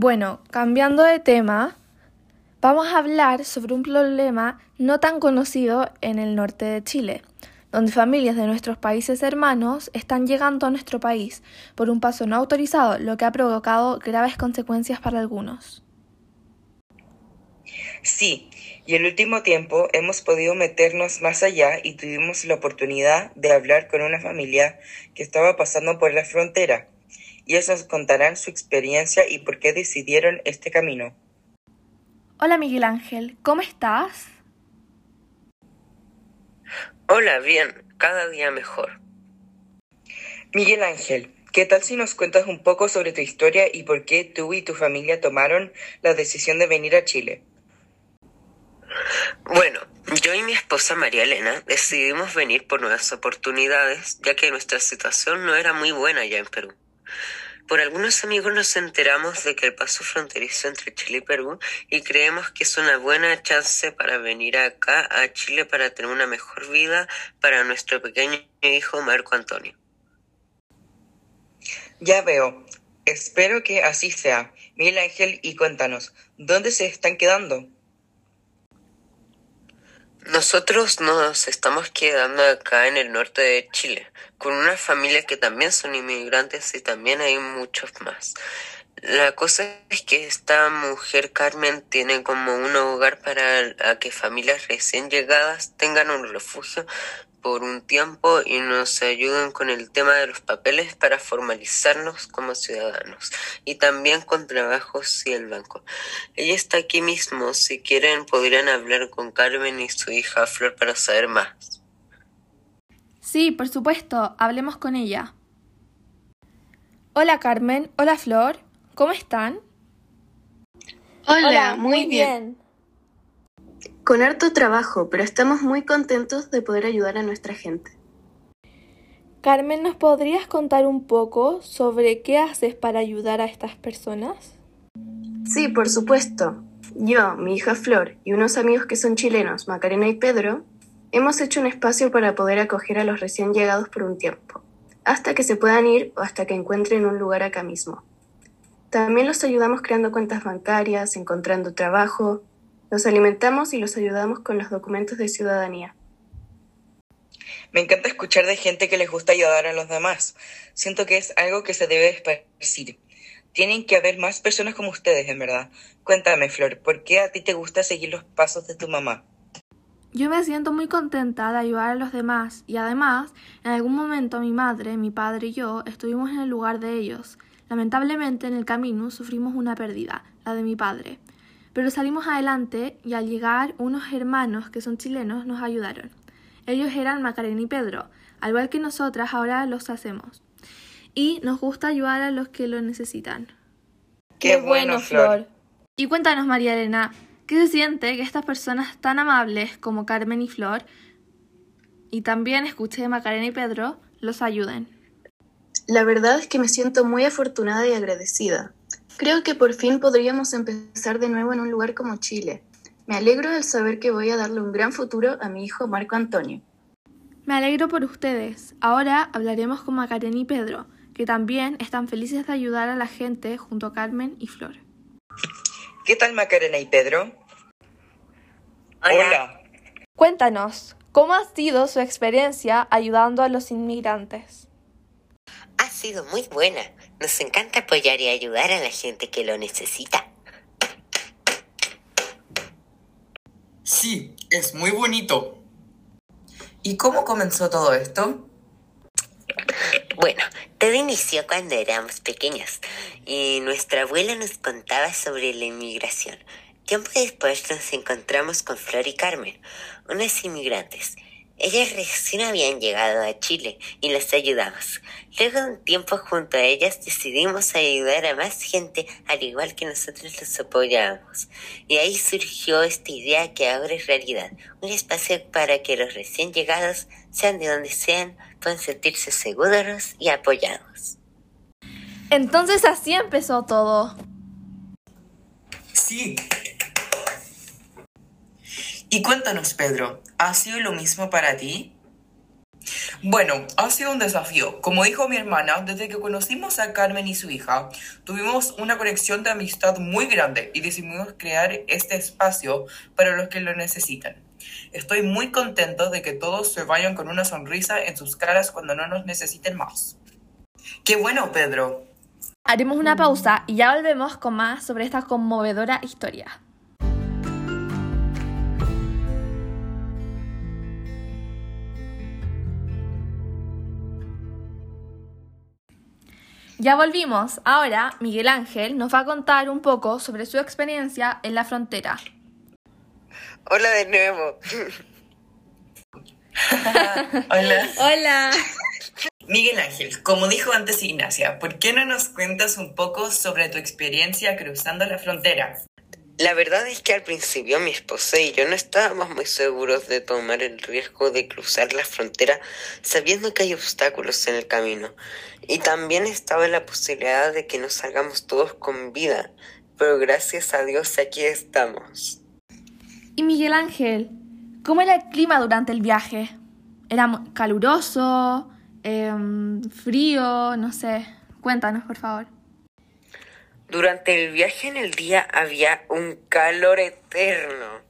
Bueno, cambiando de tema, vamos a hablar sobre un problema no tan conocido en el norte de Chile, donde familias de nuestros países hermanos están llegando a nuestro país por un paso no autorizado, lo que ha provocado graves consecuencias para algunos. Sí, y el último tiempo hemos podido meternos más allá y tuvimos la oportunidad de hablar con una familia que estaba pasando por la frontera. Y ellos nos contarán su experiencia y por qué decidieron este camino. Hola Miguel Ángel, ¿cómo estás? Hola, bien, cada día mejor. Miguel Ángel, ¿qué tal si nos cuentas un poco sobre tu historia y por qué tú y tu familia tomaron la decisión de venir a Chile? Bueno, yo y mi esposa María Elena decidimos venir por nuevas oportunidades, ya que nuestra situación no era muy buena ya en Perú. Por algunos amigos nos enteramos de que el paso fronterizo entre Chile y Perú y creemos que es una buena chance para venir acá a Chile para tener una mejor vida para nuestro pequeño hijo Marco Antonio. Ya veo. Espero que así sea. Miguel Ángel, y cuéntanos, ¿dónde se están quedando? Nosotros nos estamos quedando acá en el norte de Chile, con una familia que también son inmigrantes y también hay muchos más. La cosa es que esta mujer Carmen tiene como un hogar para que familias recién llegadas tengan un refugio por un tiempo y nos ayuden con el tema de los papeles para formalizarnos como ciudadanos y también con trabajos y el banco. Ella está aquí mismo, si quieren podrían hablar con Carmen y su hija Flor para saber más. Sí, por supuesto, hablemos con ella. Hola Carmen, hola Flor, ¿cómo están? Hola, muy, bien. Con harto trabajo, pero estamos muy contentos de poder ayudar a nuestra gente. Carmen, ¿nos podrías contar un poco sobre qué haces para ayudar a estas personas? Sí, por supuesto. Yo, mi hija Flor y unos amigos que son chilenos, Macarena y Pedro, hemos hecho un espacio para poder acoger a los recién llegados por un tiempo, hasta que se puedan ir o hasta que encuentren un lugar acá mismo. También los ayudamos creando cuentas bancarias, encontrando trabajo, los alimentamos y los ayudamos con los documentos de ciudadanía. Me encanta escuchar de gente que les gusta ayudar a los demás. Siento que es algo que se debe esparcir. Tienen que haber más personas como ustedes, en verdad. Cuéntame, Flor, ¿por qué a ti te gusta seguir los pasos de tu mamá? Yo me siento muy contenta de ayudar a los demás y además, en algún momento mi madre, mi padre y yo estuvimos en el lugar de ellos. Lamentablemente en el camino sufrimos una pérdida, la de mi padre. Pero salimos adelante y al llegar unos hermanos que son chilenos nos ayudaron. Ellos eran Macarena y Pedro, al igual que nosotras ahora los hacemos. Y nos gusta ayudar a los que lo necesitan. Qué, bueno, Flor. Y cuéntanos, María Elena, ¿qué se siente que estas personas tan amables como Carmen y Flor, y también escuché de Macarena y Pedro, los ayuden? La verdad es que me siento muy afortunada y agradecida. Creo que por fin podríamos empezar de nuevo en un lugar como Chile. Me alegro al saber que voy a darle un gran futuro a mi hijo Marco Antonio. Me alegro por ustedes. Ahora hablaremos con Macarena y Pedro, que también están felices de ayudar a la gente junto a Carmen y Flor. ¿Qué tal Macarena y Pedro? Hola. Cuéntanos, ¿cómo ha sido su experiencia ayudando a los inmigrantes? Sido muy buena. Nos encanta apoyar y ayudar a la gente que lo necesita. Sí, es muy bonito. ¿Y cómo comenzó todo esto? Bueno, todo inició cuando éramos pequeños y nuestra abuela nos contaba sobre la inmigración. Tiempo después nos encontramos con Flor y Carmen, unas inmigrantes, ellas recién habían llegado a Chile y las ayudamos. Luego de un tiempo junto a ellas decidimos ayudar a más gente al igual que nosotros los apoyábamos. Y ahí surgió esta idea que ahora es realidad. Un espacio para que los recién llegados, sean de donde sean, puedan sentirse seguros y apoyados. Entonces así empezó todo. Sí, y cuéntanos, Pedro, ¿ha sido lo mismo para ti? Bueno, ha sido un desafío. Como dijo mi hermana, desde que conocimos a Carmen y su hija, tuvimos una conexión de amistad muy grande y decidimos crear este espacio para los que lo necesitan. Estoy muy contento de que todos se vayan con una sonrisa en sus caras cuando no nos necesiten más. ¡Qué bueno, Pedro! Haremos una pausa y ya volvemos con más sobre esta conmovedora historia. Ya volvimos. Ahora Miguel Ángel nos va a contar un poco sobre su experiencia en la frontera. Hola de nuevo. Hola. Hola. Miguel Ángel, como dijo antes Ignacia, ¿por qué no nos cuentas un poco sobre tu experiencia cruzando la frontera? La verdad es que al principio mi esposa y yo no estábamos muy seguros de tomar el riesgo de cruzar la frontera sabiendo que hay obstáculos en el camino. Y también estaba la posibilidad de que no salgamos todos con vida. Pero gracias a Dios aquí estamos. Y Miguel Ángel, ¿cómo era el clima durante el viaje? ¿Era caluroso? Em, ¿Frío? No sé. Cuéntanos, por favor. Durante el viaje en el día había un calor eterno,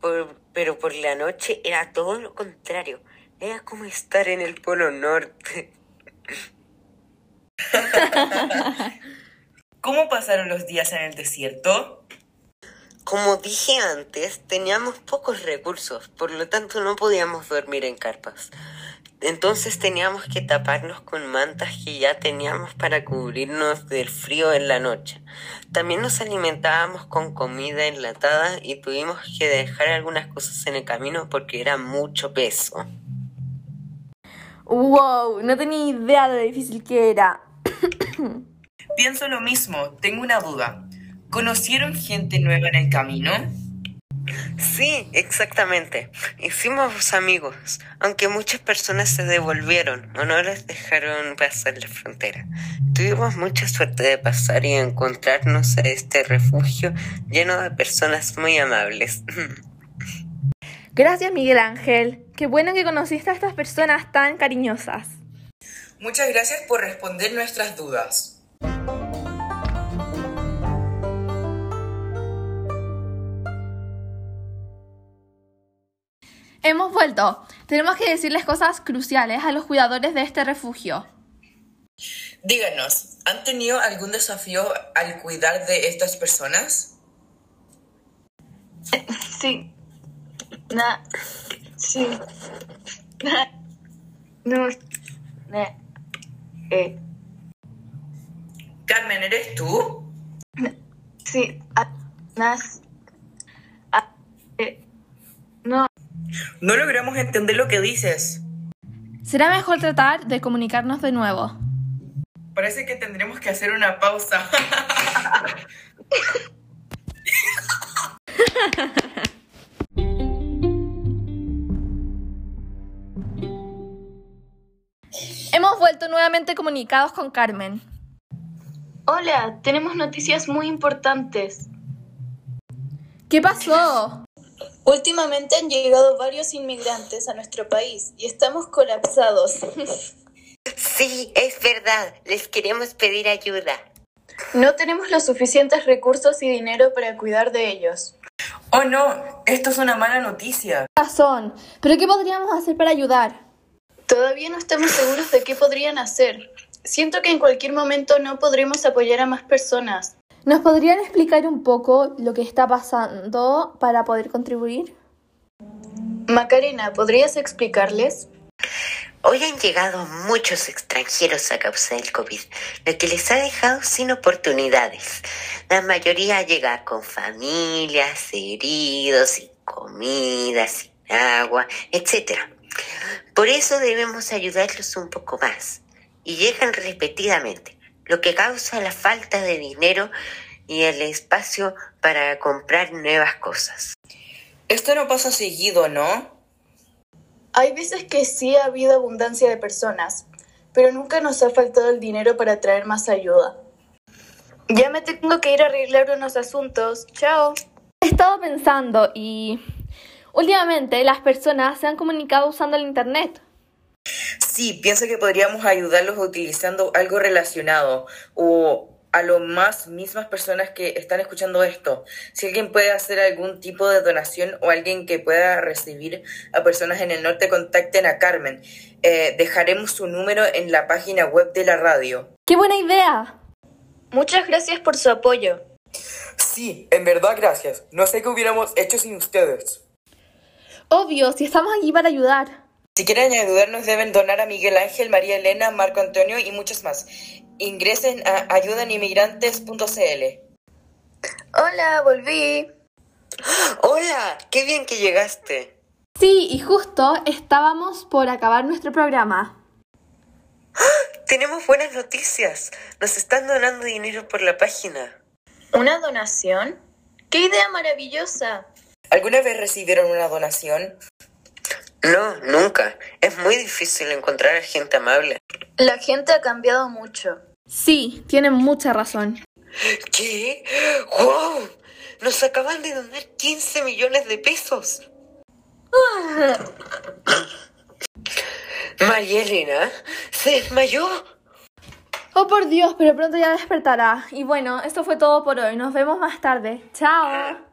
Por- pero por la noche era todo lo contrario. Era como estar en el Polo Norte. ¿Cómo pasaron los días en el desierto? Como dije antes, teníamos pocos recursos, por lo tanto no podíamos dormir en carpas. Entonces teníamos que taparnos con mantas que ya teníamos para cubrirnos del frío en la noche. También nos alimentábamos con comida enlatada y tuvimos que dejar algunas cosas en el camino porque era mucho peso. ¡Wow! No tenía idea de lo difícil que era. Pienso lo mismo, tengo una duda. ¿Conocieron gente nueva en el camino? Sí, exactamente. Hicimos amigos, aunque muchas personas se devolvieron o no les dejaron pasar la frontera. Tuvimos mucha suerte de pasar y encontrarnos a este refugio lleno de personas muy amables. Gracias, Miguel Ángel. Qué bueno que conociste a estas personas tan cariñosas. Muchas gracias por responder nuestras dudas. Hemos vuelto. Tenemos que decirles cosas cruciales a los cuidadores de este refugio. Díganos, ¿han tenido algún desafío al cuidar de estas personas? Sí. Na. Sí. Na. No. Na. Eh. Carmen, ¿eres tú? Sí. Nas. A. Eh. No. No logramos entender lo que dices. Será mejor tratar de comunicarnos de nuevo. Parece que tendremos que hacer una pausa. Hemos vuelto nuevamente comunicados con Carmen. Hola, tenemos noticias muy importantes. ¿Qué pasó? Últimamente han llegado varios inmigrantes a nuestro país y estamos colapsados. Sí, es verdad. Les queremos pedir ayuda. No tenemos los suficientes recursos y dinero para cuidar de ellos. Oh no, esto es una mala noticia. Razón. ¿Pero qué podríamos hacer para ayudar? Todavía no estamos seguros de qué podrían hacer. Siento que en cualquier momento no podremos apoyar a más personas. ¿Nos podrían explicar un poco lo que está pasando para poder contribuir? Macarena, ¿podrías explicarles? Hoy han llegado muchos extranjeros a causa del COVID, lo que les ha dejado sin oportunidades. La mayoría llega con familias, heridos, sin comida, sin agua, etc. Por eso debemos ayudarlos un poco más. Y llegan repetidamente, lo que causa la falta de dinero y el espacio para comprar nuevas cosas. Esto no pasa seguido, ¿no? Hay veces que sí ha habido abundancia de personas, pero nunca nos ha faltado el dinero para traer más ayuda. Ya me tengo que ir a arreglar unos asuntos. Chao. He estado pensando y últimamente las personas se han comunicado usando el Internet. Sí, pienso que podríamos ayudarlos utilizando algo relacionado o a lo más mismas personas que están escuchando esto. Si alguien puede hacer algún tipo de donación o alguien que pueda recibir a personas en el norte, contacten a Carmen. Eh, dejaremos su número en la página web de la radio. ¡Qué buena idea! Muchas gracias por su apoyo. Sí, en verdad gracias. No sé qué hubiéramos hecho sin ustedes. Obvio, si estamos aquí para ayudar. Si quieren ayudarnos deben donar a Miguel Ángel, María Elena, Marco Antonio y muchos más. Ingresen a ayudaninmigrantes.cl. Hola, volví. Hola, qué bien que llegaste. Sí, y justo estábamos por acabar nuestro programa. Tenemos buenas noticias. Nos están donando dinero por la página. ¿Una donación? ¡Qué idea maravillosa! ¿Alguna vez recibieron una donación? No, nunca. Es muy difícil encontrar a gente amable. La gente ha cambiado mucho. Sí, tienen mucha razón. ¿Qué? ¡Wow! Nos acaban de donar 15 millones de pesos. María Elena se desmayó. Oh, por Dios, pero pronto ya despertará. Y bueno, esto fue todo por hoy. Nos vemos más tarde. Chao.